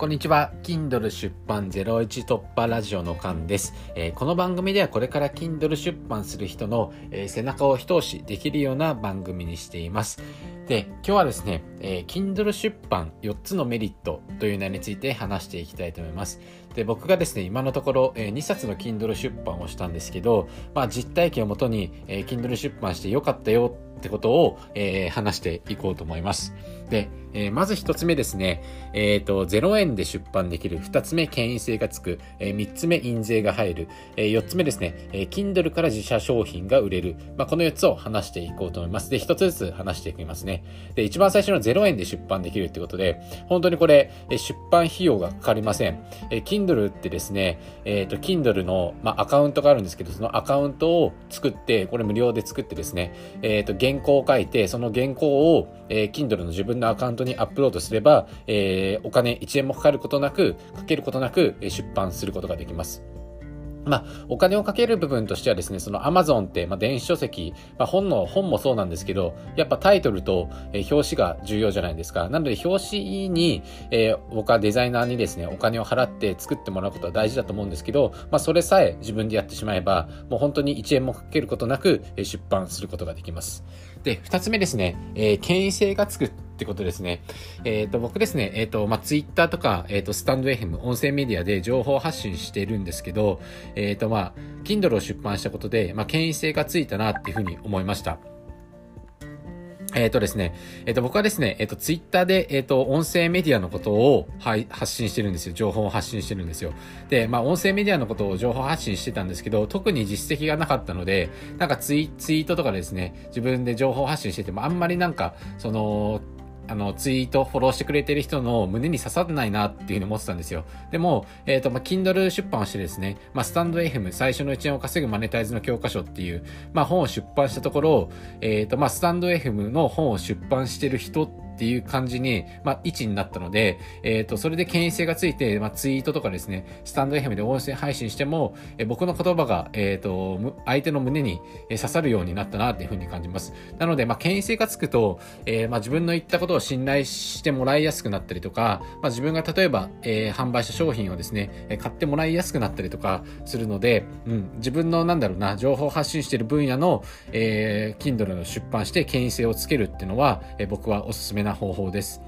こんにちは。Kindle 出版01突破ラジオのカンです、えー、この番組ではこれから Kindle 出版する人の、えー、背中を一押しできるような番組にしています。で、今日はですね、えー、Kindle 出版4つのメリットという内容について話していきたいと思います。で、僕がですね、今のところ、え、2冊の Kindle 出版をしたんですけど、まあ実体験をもとに、えー、Kindle 出版してよかったよってことを、え、話していこうと思います。で、えー、まず一つ目ですね、えっ、ー、と、0円で出版できる。二つ目、権威性がつく。えー、三つ目、印税が入る。えー、四つ目ですね、えー、Kindle から自社商品が売れる。まあ、この四つを話していこうと思います。で、一つずつ話していきますね。で、一番最初の0円で出版できるってことで、本当にこれ、え出版費用がかかりません。えー、Kindle ってですね、えっ、ー、と、Kindle の、まあ、アカウントがあるんですけど、そのアカウントを作って、これ無料で作ってですね、えっ、ー、と、原稿を書いて、その原稿を、えー、Kindle の自分のアカウントトにアップロードすれば、えー、お金1円もかかることなく、かけることなく出版することができます。まあ、お金をかける部分としてはですね、その Amazon って、まあ、電子書籍、まあ、本の、本もそうなんですけど、やっぱタイトルと、えー、表紙が重要じゃないですか。なので、表紙に、えー、僕はデザイナーにですね、お金を払って作ってもらうことは大事だと思うんですけど、まあ、それさえ自分でやってしまえば、もう本当に1円もかけることなく、えー、出版することができます。で、2つ目ですね、えー、権威性がつくってことですね。えっ、ー、と、僕ですね、えっ、ー、と、まあ、ツイッターとか、えっ、ー、と、スタンド FM、音声メディアで情報発信してるんですけど、えっ、と、まあ、Kindle を出版したことで、まあ、権威性がついたなっていうふうに思いました。えっ、ー、とですね、えっ、ー、と、僕はですね、えっ、ー、と、ツイッターで、えっ、と、音声メディアのことを、はい、発信してるんですよ。情報を発信してるんですよ。で、まあ、音声メディアのことを情報発信してたんですけど、特に実績がなかったので、なんかツイツイートとかですね、自分で情報発信してても、あんまりなんか、その、あの、ツイート、フォローしてくれてる人の胸に刺さってないなっていうふうに思ってたんですよ。でも、えっ、ー、と、まあ、Kindle 出版をしてですね、まあ、スタンド FM 最初の1円を稼ぐマネタイズの教科書っていう、まあ、本を出版したところ、えっ、ー、と、まあ、スタンド FM の本を出版してる人ってっていう感じに、まあ、位置になったので、えっ、ー、と、それで権威性がついて、まあ、ツイートとかですね、スタンド FM で音声配信しても、えー、僕の言葉が、えっ、ー、と、相手の胸に刺さるようになったなっていうふうに感じます。なので、まあ、権威性がつくと、えー、まあ、自分の言ったことを信頼してもらいやすくなったりとか、まあ、自分が例えば、えー、販売した商品をですね、買ってもらいやすくなったりとかするので、うん、自分のなんだろうな、情報発信している分野の、えー、Kindle の出版して権威性をつけるっていうのは、えー、僕はおすすめなな方法です。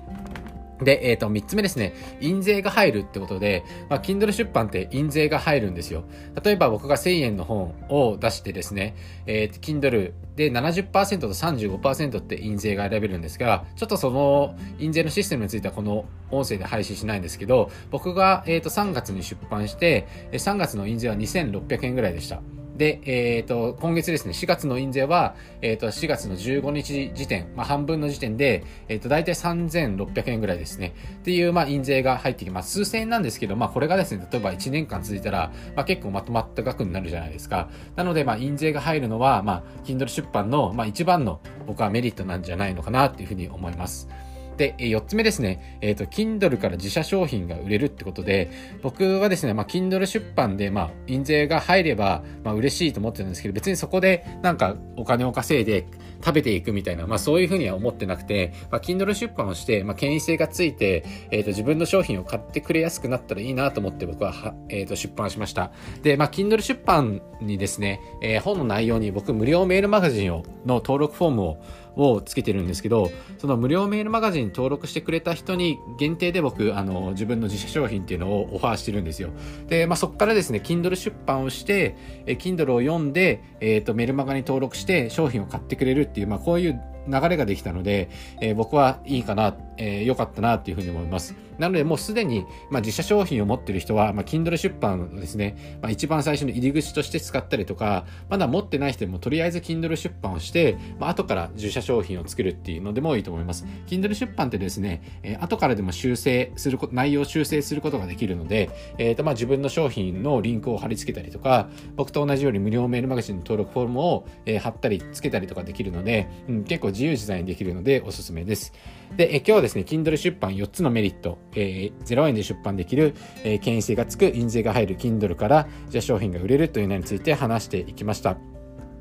で、えっ、ー、と、三つ目ですね。印税が入るってことで、まあ、Kindle 出版って印税が入るんですよ。例えば僕が1000円の本を出してですね、えー、Kindle で70%と35%って印税が選べるんですが、ちょっとその印税のシステムについてはこの音声で配信しないんですけど、僕が、え、ー、と3月に出版して、3月の印税は2600円ぐらいでした。で、えっ、ー、と、今月ですね、4月の印税は、えっ、ー、と、4月の15日時点、まあ、半分の時点で、えっ、ー、と、大体3600円ぐらいですね。っていう、まあ、印税が入ってきます。数千円なんですけど、まあ、これがですね、例えば1年間続いたら、まあ、結構まとまった額になるじゃないですか。なので、まあ、印税が入るのは、まあ、Kindle 出版の、まあ、一番の、僕はメリットなんじゃないのかな、っていうふうに思います。で、え4つ目ですね、えっ、ー、と、Kindle から自社商品が売れるってことで、僕はですね、まあ、Kindle 出版で、まあ、印税が入れば、まあ、嬉しいと思ってるんですけど、別にそこで、なんか、お金を稼いで、食べていくみたいな、まあ、そういうふうには思ってなくて、まあ、Kindle 出版をして、まあ、権威性がついて、えっ、ー、と、自分の商品を買ってくれやすくなったらいいなと思って僕はは、えっ、ー、と、出版しました。で、まあ、Kindle 出版にですね、えー、本の内容に僕、無料メールマガジンを、の登録フォームを、をつけてるんですけど、その無料メールマガジン登録してくれた人に限定で僕、あの、自分の自社商品っていうのをオファーしてるんですよ。で、まあ、そこからですね、Kindle 出版をして、え Kindle を読んで、えっ、ー、と、メルマガに登録して商品を買ってくれるっていう、まあ、こういう流れができたので、えー、僕はいいかな、えー、良かったなっていうふうに思います。なのでもうすでに、まあ、自社商品を持ってる人は、まあ、Kindle 出版をですね、まあ、一番最初の入り口として使ったりとか、まだ持ってない人でもとりあえず Kindle 出版をして、まあ、後から自社商品を作るっていうのでもいいと思います。Kindle 出版ってですね、えー、後からでも修正すること、内容を修正することができるので、えっ、ー、と、まあ、自分の商品のリンクを貼り付けたりとか、僕と同じように無料メールマガジンの登録フォームを、えー、貼ったり付けたりとかできるので、うん、結構自由自在にできるのでおすすめです。で、え今日はですね、Kindle 出版4つのメリット、えー、0円で出版できる、えー、権威性がつく、印税が入る Kindle から、じゃ商品が売れるというのについて話していきました。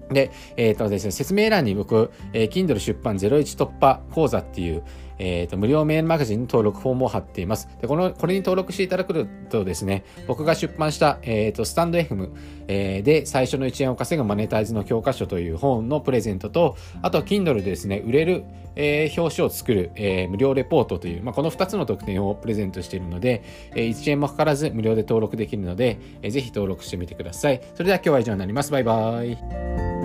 で、えっ、ー、とですね、説明欄に僕、えー、Kindle 出版01突破講座っていう、えっ、と、無料メールマガジンの登録フォームを貼っています。で、この、これに登録していただくとですね、僕が出版した、えっ、と、スタンド FM、えー、で最初の1円を稼ぐマネタイズの教科書という本のプレゼントと、あと Kindle でですね、売れる、えー、表紙を作る、えー、無料レポートという、まあ、この2つの特典をプレゼントしているので、えー、1円もかからず無料で登録できるので、えー、ぜひ登録してみてください。それでは今日は以上になります。バイバイ。